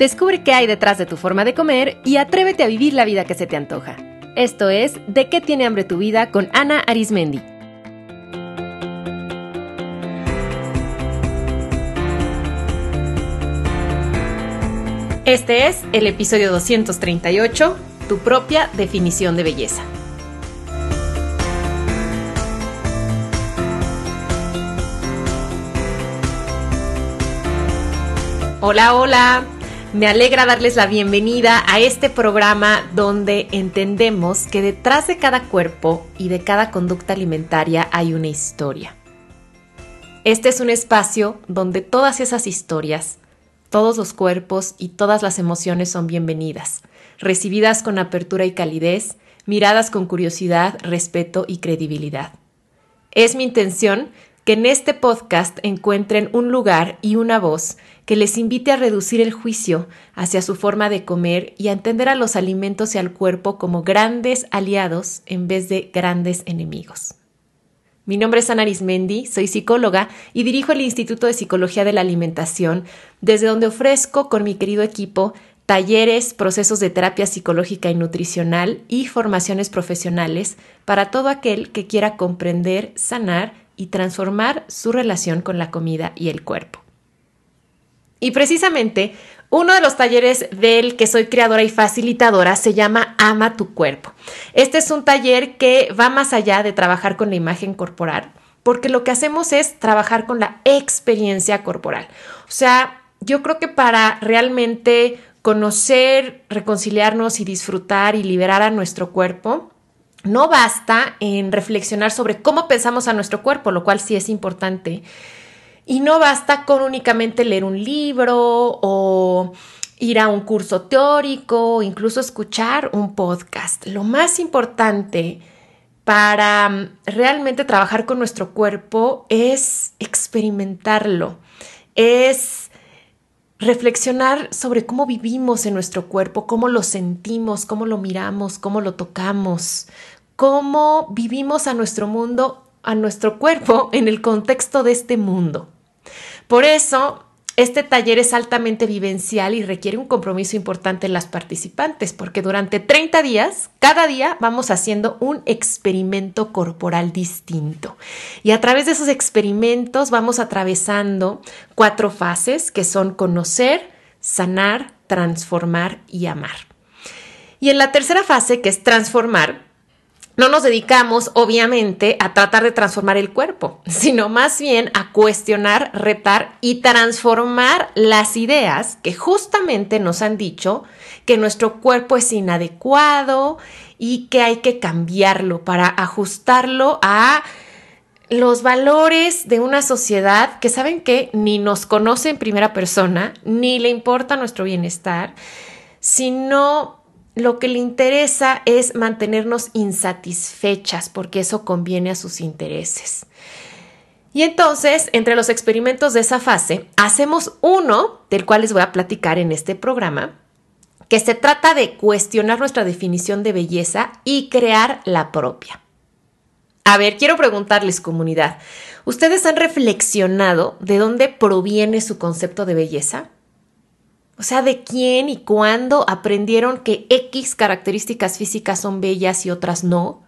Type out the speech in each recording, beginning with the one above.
Descubre qué hay detrás de tu forma de comer y atrévete a vivir la vida que se te antoja. Esto es De qué tiene hambre tu vida con Ana Arismendi. Este es el episodio 238, tu propia definición de belleza. Hola, hola. Me alegra darles la bienvenida a este programa donde entendemos que detrás de cada cuerpo y de cada conducta alimentaria hay una historia. Este es un espacio donde todas esas historias, todos los cuerpos y todas las emociones son bienvenidas, recibidas con apertura y calidez, miradas con curiosidad, respeto y credibilidad. Es mi intención que en este podcast encuentren un lugar y una voz que les invite a reducir el juicio hacia su forma de comer y a entender a los alimentos y al cuerpo como grandes aliados en vez de grandes enemigos. Mi nombre es Ana Arismendi, soy psicóloga y dirijo el Instituto de Psicología de la Alimentación, desde donde ofrezco con mi querido equipo talleres, procesos de terapia psicológica y nutricional y formaciones profesionales para todo aquel que quiera comprender, sanar y transformar su relación con la comida y el cuerpo. Y precisamente uno de los talleres del que soy creadora y facilitadora se llama Ama tu cuerpo. Este es un taller que va más allá de trabajar con la imagen corporal, porque lo que hacemos es trabajar con la experiencia corporal. O sea, yo creo que para realmente conocer, reconciliarnos y disfrutar y liberar a nuestro cuerpo, no basta en reflexionar sobre cómo pensamos a nuestro cuerpo, lo cual sí es importante. Y no basta con únicamente leer un libro o ir a un curso teórico, o incluso escuchar un podcast. Lo más importante para mm, realmente trabajar con nuestro cuerpo es experimentarlo, es reflexionar sobre cómo vivimos en nuestro cuerpo, cómo lo sentimos, cómo lo miramos, cómo lo tocamos, cómo vivimos a nuestro mundo, a nuestro cuerpo en el contexto de este mundo. Por eso este taller es altamente vivencial y requiere un compromiso importante en las participantes, porque durante 30 días, cada día vamos haciendo un experimento corporal distinto. Y a través de esos experimentos vamos atravesando cuatro fases que son conocer, sanar, transformar y amar. Y en la tercera fase, que es transformar, no nos dedicamos, obviamente, a tratar de transformar el cuerpo, sino más bien a cuestionar, retar y transformar las ideas que justamente nos han dicho que nuestro cuerpo es inadecuado y que hay que cambiarlo para ajustarlo a los valores de una sociedad que saben que ni nos conoce en primera persona, ni le importa nuestro bienestar, sino lo que le interesa es mantenernos insatisfechas porque eso conviene a sus intereses. Y entonces, entre los experimentos de esa fase, hacemos uno del cual les voy a platicar en este programa, que se trata de cuestionar nuestra definición de belleza y crear la propia. A ver, quiero preguntarles comunidad, ¿ustedes han reflexionado de dónde proviene su concepto de belleza? O sea, de quién y cuándo aprendieron que X características físicas son bellas y otras no.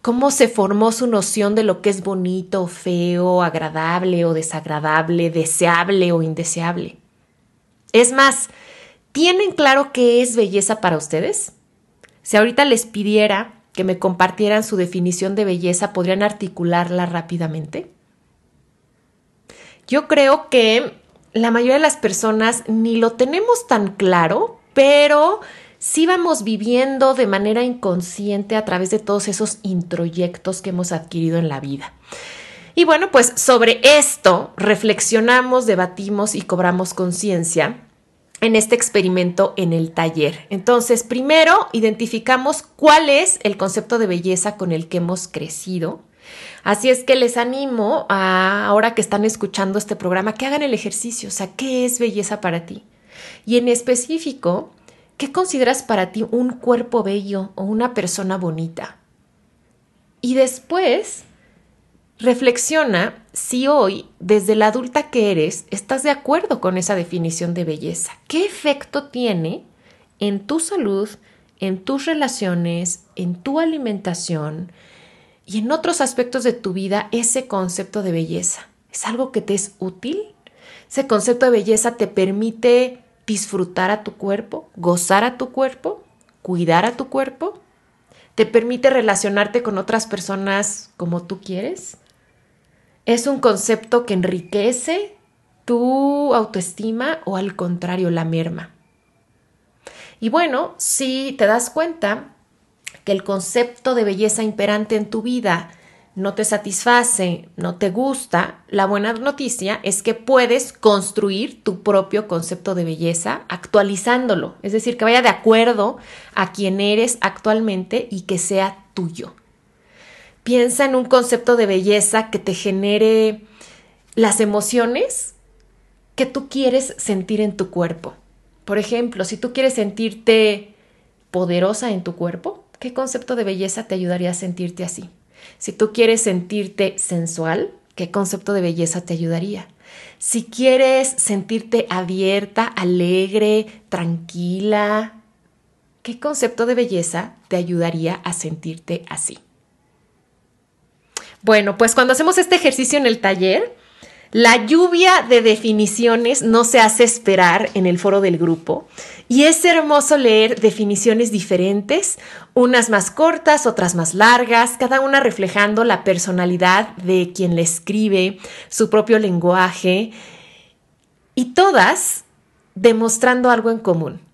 ¿Cómo se formó su noción de lo que es bonito, feo, agradable o desagradable, deseable o indeseable? Es más, ¿tienen claro qué es belleza para ustedes? Si ahorita les pidiera que me compartieran su definición de belleza, ¿podrían articularla rápidamente? Yo creo que la mayoría de las personas ni lo tenemos tan claro, pero sí vamos viviendo de manera inconsciente a través de todos esos introyectos que hemos adquirido en la vida. Y bueno, pues sobre esto reflexionamos, debatimos y cobramos conciencia en este experimento en el taller. Entonces, primero identificamos cuál es el concepto de belleza con el que hemos crecido. Así es que les animo a, ahora que están escuchando este programa, que hagan el ejercicio, o sea, ¿qué es belleza para ti? Y en específico, ¿qué consideras para ti un cuerpo bello o una persona bonita? Y después, reflexiona si hoy, desde la adulta que eres, estás de acuerdo con esa definición de belleza. ¿Qué efecto tiene en tu salud, en tus relaciones, en tu alimentación y en otros aspectos de tu vida ese concepto de belleza? ¿Es algo que te es útil? ¿Ese concepto de belleza te permite disfrutar a tu cuerpo, gozar a tu cuerpo, cuidar a tu cuerpo? ¿Te permite relacionarte con otras personas como tú quieres? ¿Es un concepto que enriquece tu autoestima o al contrario la merma? Y bueno, si te das cuenta que el concepto de belleza imperante en tu vida no te satisface, no te gusta, la buena noticia es que puedes construir tu propio concepto de belleza actualizándolo, es decir, que vaya de acuerdo a quien eres actualmente y que sea tuyo. Piensa en un concepto de belleza que te genere las emociones que tú quieres sentir en tu cuerpo. Por ejemplo, si tú quieres sentirte poderosa en tu cuerpo, ¿qué concepto de belleza te ayudaría a sentirte así? Si tú quieres sentirte sensual, ¿qué concepto de belleza te ayudaría? Si quieres sentirte abierta, alegre, tranquila, ¿qué concepto de belleza te ayudaría a sentirte así? Bueno, pues cuando hacemos este ejercicio en el taller, la lluvia de definiciones no se hace esperar en el foro del grupo y es hermoso leer definiciones diferentes, unas más cortas, otras más largas, cada una reflejando la personalidad de quien le escribe, su propio lenguaje y todas demostrando algo en común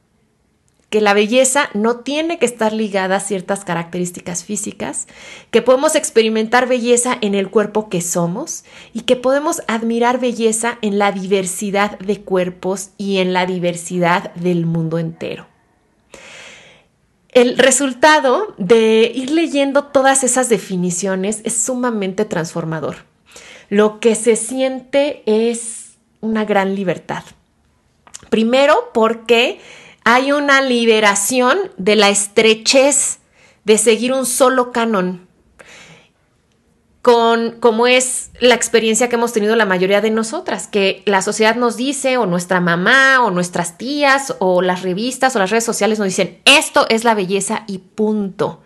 que la belleza no tiene que estar ligada a ciertas características físicas, que podemos experimentar belleza en el cuerpo que somos y que podemos admirar belleza en la diversidad de cuerpos y en la diversidad del mundo entero. El resultado de ir leyendo todas esas definiciones es sumamente transformador. Lo que se siente es una gran libertad. Primero porque hay una liberación de la estrechez de seguir un solo canon, con como es la experiencia que hemos tenido la mayoría de nosotras, que la sociedad nos dice, o nuestra mamá, o nuestras tías, o las revistas, o las redes sociales nos dicen, esto es la belleza y punto.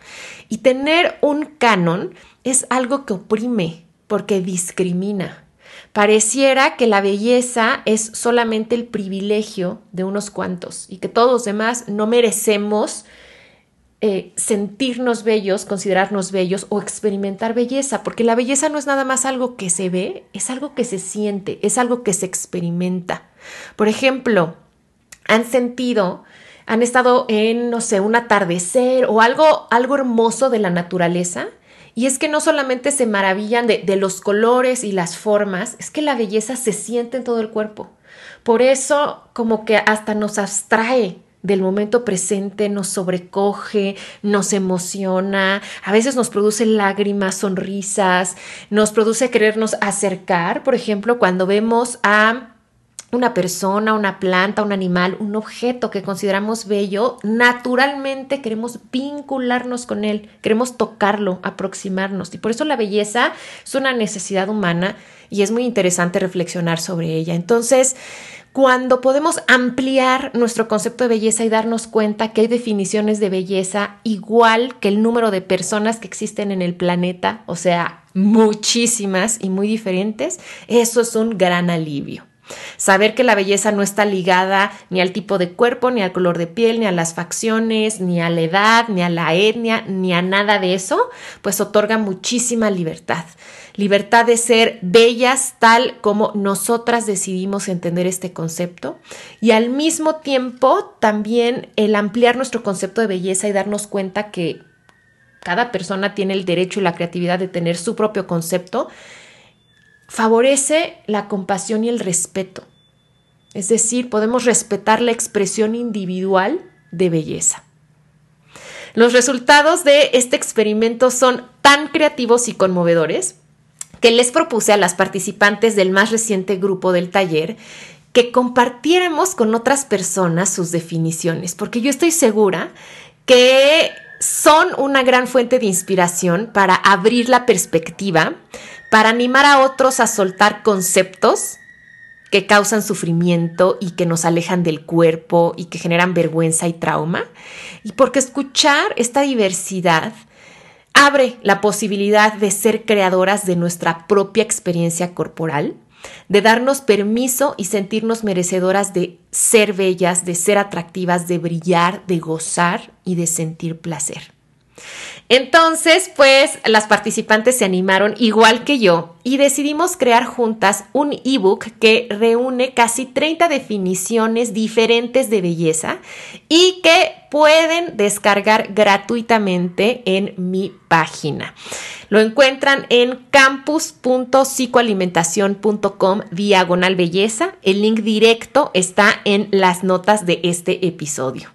Y tener un canon es algo que oprime, porque discrimina. Pareciera que la belleza es solamente el privilegio de unos cuantos y que todos los demás no merecemos eh, sentirnos bellos, considerarnos bellos o experimentar belleza, porque la belleza no es nada más algo que se ve, es algo que se siente, es algo que se experimenta. Por ejemplo, han sentido, han estado en, no sé, un atardecer o algo, algo hermoso de la naturaleza y es que no solamente se maravillan de, los colores y las formas, es que la belleza se siente en todo el cuerpo. Por eso como que hasta nos abstrae del momento presente, nos sobrecoge, nos emociona, a veces nos produce lágrimas, sonrisas, nos produce querernos acercar, por ejemplo, cuando vemos a una persona, una planta, un animal, un objeto que consideramos bello, naturalmente queremos vincularnos con él, queremos tocarlo, aproximarnos. Y por eso la belleza es una necesidad humana y es muy interesante reflexionar sobre ella. Entonces, cuando podemos ampliar nuestro concepto de belleza y darnos cuenta que hay definiciones de belleza igual que el número de personas que existen en el planeta, o sea, muchísimas y muy diferentes, eso es un gran alivio. Saber que la belleza no está ligada ni al tipo de cuerpo, ni al color de piel, ni a las facciones, ni a la edad, ni a la etnia, ni a nada de eso, pues otorga muchísima libertad. Libertad de ser bellas tal como nosotras decidimos entender este concepto y al mismo tiempo también el ampliar nuestro concepto de belleza y darnos cuenta que cada persona tiene el derecho y la creatividad de tener su propio concepto favorece la compasión y el respeto. Es decir, podemos respetar la expresión individual de belleza. Los resultados de este experimento son tan creativos y conmovedores que les propuse a las participantes del más reciente grupo del taller que compartiéramos con otras personas sus definiciones, porque yo estoy segura que son una gran fuente de inspiración para abrir la perspectiva, para animar a otros a soltar conceptos que causan sufrimiento y que nos alejan del cuerpo y que generan vergüenza y trauma. Y porque escuchar esta diversidad abre la posibilidad de ser creadoras de nuestra propia experiencia corporal, de darnos permiso y sentirnos merecedoras de ser bellas, de ser atractivas, de brillar, de gozar y de sentir placer. Entonces, pues las participantes se animaron igual que yo y decidimos crear juntas un ebook que reúne casi 30 definiciones diferentes de belleza y que pueden descargar gratuitamente en mi página. Lo encuentran en campus.psicoalimentación.com diagonal belleza. El link directo está en las notas de este episodio.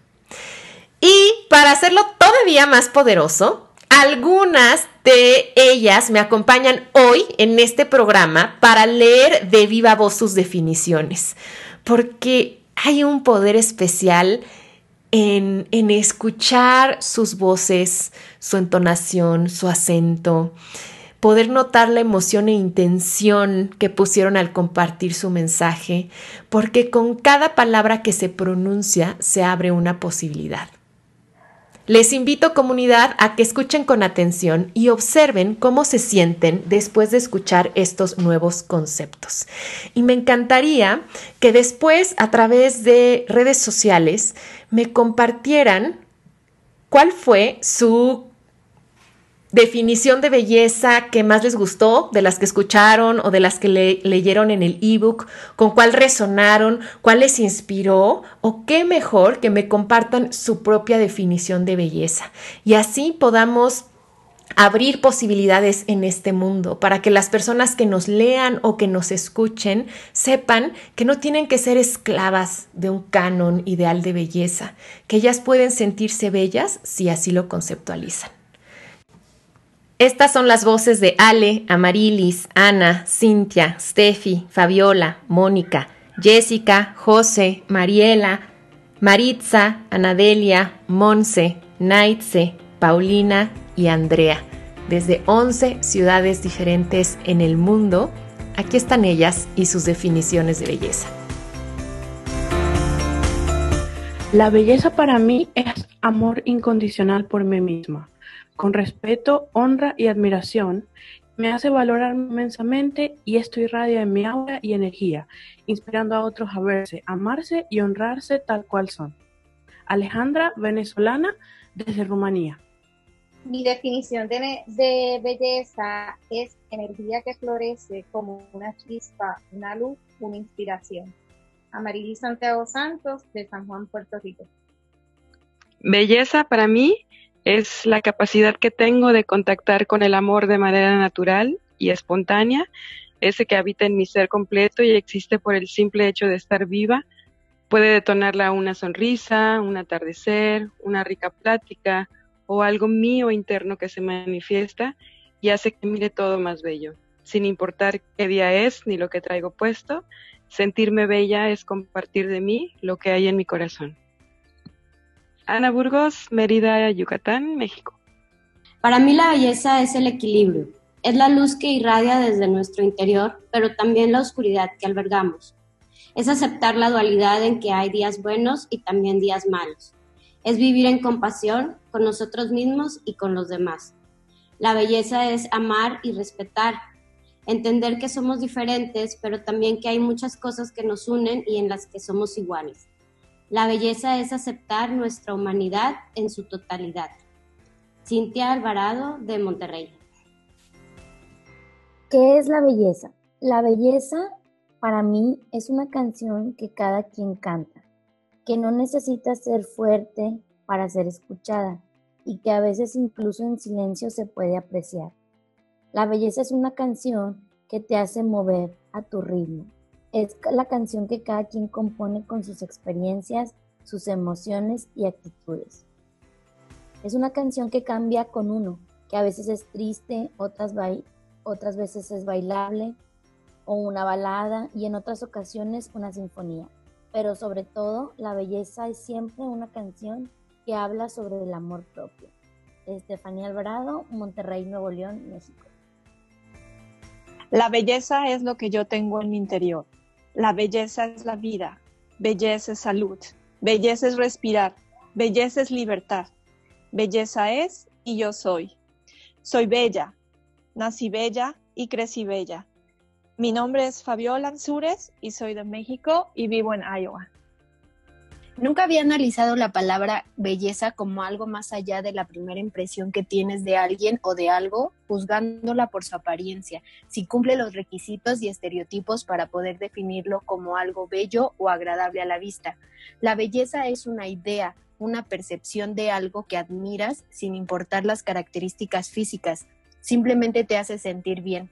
Y para hacerlo todavía más poderoso, algunas de ellas me acompañan hoy en este programa para leer de viva voz sus definiciones, porque hay un poder especial en, en, escuchar sus voces, su entonación, su acento, poder notar la emoción e intención que pusieron al compartir su mensaje, porque con cada palabra que se pronuncia se abre una posibilidad. Les invito comunidad a que escuchen con atención y observen cómo se sienten después de escuchar estos nuevos conceptos. Y me encantaría que después a través de redes sociales me compartieran cuál fue su definición de belleza que más les gustó, de las que escucharon o de las que leyeron en el ebook, con cuál resonaron, cuál les inspiró o qué mejor que me compartan su propia definición de belleza. Y así podamos abrir posibilidades en este mundo para que las personas que nos lean o que nos escuchen sepan que no tienen que ser esclavas de un canon ideal de belleza, que ellas pueden sentirse bellas si así lo conceptualizan. Estas son las voces de Ale, Amarilis, Ana, Cintia, Steffi, Fabiola, Mónica, Jessica, José, Mariela, Maritza, Anadelia, Monse, Naitze, Paulina y Andrea. Desde 11 ciudades diferentes en el mundo, aquí están ellas y sus definiciones de belleza. La belleza para mí es amor incondicional por mí misma con respeto, honra y admiración, me hace valorar inmensamente y esto irradia en mi aura y energía, inspirando a otros a verse, amarse y honrarse tal cual son. Alejandra, venezolana, desde Rumanía. Mi definición de, de, belleza es energía que florece como una chispa, una luz, una inspiración. Amarili Santiago Santos, de San Juan, Puerto Rico. Belleza para mí es la capacidad que tengo de contactar con el amor de manera natural y espontánea, ese que habita en mi ser completo y existe por el simple hecho de estar viva. Puede detonarla una sonrisa, un atardecer, una rica plática o algo mío interno que se manifiesta y hace que mire todo más bello. Sin importar qué día es ni lo que traigo puesto, sentirme bella es compartir de mí lo que hay en mi corazón. Ana Burgos, Mérida, Yucatán, México. Para mí la belleza es el equilibrio, es la luz que irradia desde nuestro interior, pero también la oscuridad que albergamos. Es aceptar la dualidad en que hay días buenos y también días malos. Es vivir en compasión con nosotros mismos y con los demás. La belleza es amar y respetar, entender que somos diferentes, pero también que hay muchas cosas que nos unen y en las que somos iguales. La belleza es aceptar nuestra humanidad en su totalidad. Cintia Alvarado de Monterrey. ¿Qué es la belleza? La belleza para mí es una canción que cada quien canta, que no necesita ser fuerte para ser escuchada y que a veces incluso en silencio se puede apreciar. La belleza es una canción que te hace mover a tu ritmo, es la canción que cada quien compone con sus experiencias, sus emociones y actitudes. Es una canción que cambia con uno, que a veces es triste, otras, otras veces es bailable o una balada y en otras ocasiones una sinfonía. Pero sobre todo, la belleza es siempre una canción que habla sobre el amor propio, Estefanía Alvarado, Monterrey, Nuevo León, México. La belleza es lo que yo tengo en mi interior. La belleza es la vida. Belleza es salud. Belleza es respirar. Belleza es libertad. Belleza es y yo soy. Soy bella. Nací bella y crecí bella. Mi nombre es Fabiola Ansures y soy de México y vivo en Iowa. Nunca había analizado la palabra belleza como algo más allá de la primera impresión que tienes de alguien o de algo, juzgándola por su apariencia, si cumple los requisitos y estereotipos para poder definirlo como algo bello o agradable a la vista. La belleza es una idea, una percepción de algo que admiras sin importar las características físicas, simplemente te hace sentir bien.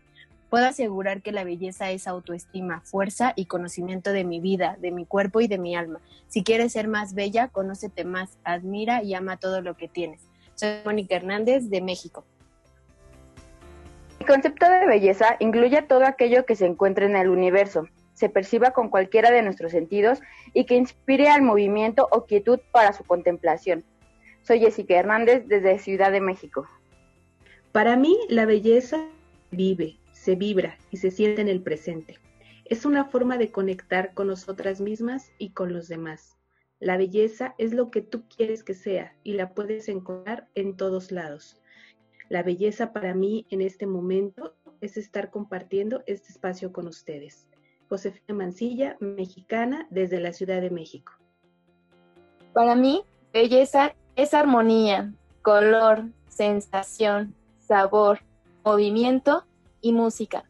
Puedo asegurar que la belleza es autoestima, fuerza y conocimiento de mi vida, de mi cuerpo y de mi alma. Si quieres ser más bella, conócete más, admira y ama todo lo que tienes. Soy Mónica Hernández de México. El concepto de belleza incluye todo aquello que se encuentra en el universo, se perciba con cualquiera de nuestros sentidos y que inspire al movimiento o quietud para su contemplación. Soy Jessica Hernández desde Ciudad de México. Para mí, la belleza vive, se vibra y se siente en el presente. Es una forma de conectar con nosotras mismas y con los demás. La belleza es lo que tú quieres que sea y la puedes encontrar en todos lados. La belleza para mí en este momento es estar compartiendo este espacio con ustedes. Josefina Mancilla, mexicana desde la Ciudad de México. Para mí, belleza es armonía, color, sensación, sabor, movimiento y música.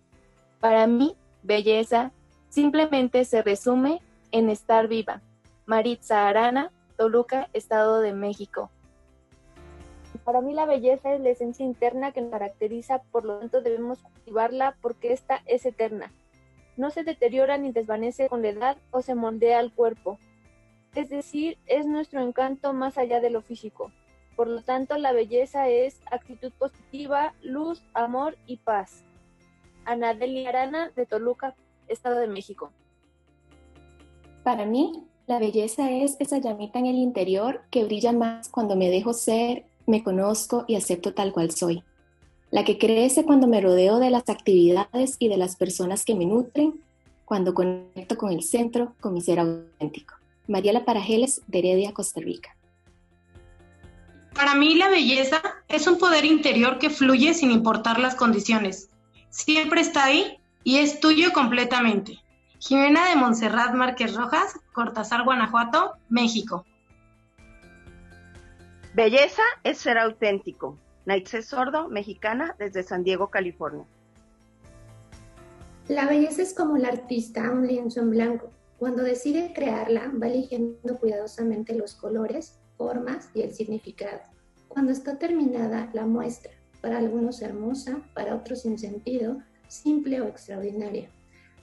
Para mí, belleza simplemente se resume en estar viva. Maritza Arana, Toluca, Estado de México. Para mí la belleza es la esencia interna que nos caracteriza, por lo tanto debemos cultivarla porque esta es eterna. No se deteriora ni desvanece con la edad o se moldea al cuerpo. Es decir, es nuestro encanto más allá de lo físico. Por lo tanto, la belleza es actitud positiva, luz, amor y paz. Anadeli Arana de Toluca, Estado de México. Para mí, la belleza es esa llamita en el interior que brilla más cuando me dejo ser, me conozco y acepto tal cual soy. La que crece cuando me rodeo de las actividades y de las personas que me nutren, cuando conecto con el centro, con mi ser auténtico. Mariela Parajeles, de Heredia, Costa Rica. Para mí la belleza es un poder interior que fluye sin importar las condiciones siempre está ahí y es tuyo completamente. Jimena de Montserrat Márquez Rojas, Cortázar, Guanajuato, México. Belleza es ser auténtico. Naitze Sordo, mexicana, desde San Diego, California. La belleza es como el artista un lienzo en blanco. Cuando decide crearla, va eligiendo cuidadosamente los colores, formas y el significado. Cuando está terminada, la muestra para algunos hermosa, para otros sin sentido, simple o extraordinaria.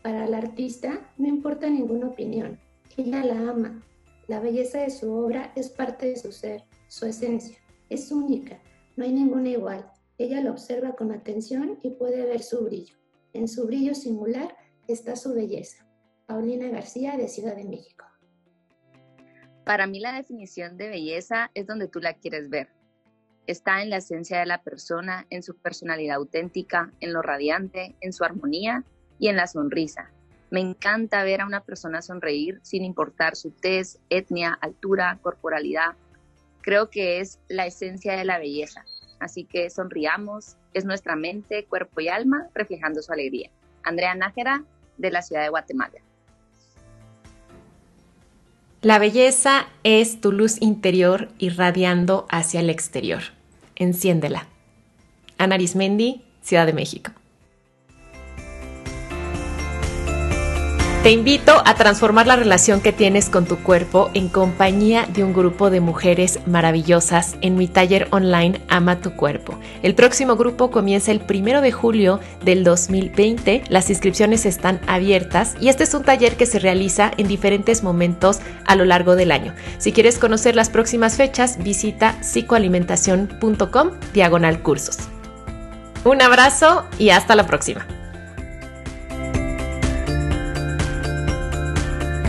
Para el artista no importa ninguna opinión, ella la ama. La belleza de su obra es parte de su ser, su esencia. Es única, no hay ninguna igual. Ella lo observa con atención y puede ver su brillo. En su brillo singular está su belleza. Paulina García de Ciudad de México. Para mí la definición de belleza es donde tú la quieres ver está en la esencia de la persona, en su personalidad auténtica, en lo radiante, en su armonía y en la sonrisa. Me encanta ver a una persona sonreír sin importar su tez, etnia, altura, corporalidad. Creo que es la esencia de la belleza. Así que sonriamos, es nuestra mente, cuerpo y alma reflejando su alegría. Andrea Nájera, de la ciudad de Guatemala. La belleza es tu luz interior irradiando hacia el exterior. Enciéndela. Ana Arismendi, Ciudad de México. Te invito a transformar la relación que tienes con tu cuerpo en compañía de un grupo de mujeres maravillosas en mi taller online Ama tu cuerpo. El próximo grupo comienza el primero de julio del 2020. Las inscripciones están abiertas y este es un taller que se realiza en diferentes momentos a lo largo del año. Si quieres conocer las próximas fechas, visita psicoalimentación.com diagonal cursos. Un abrazo y hasta la próxima.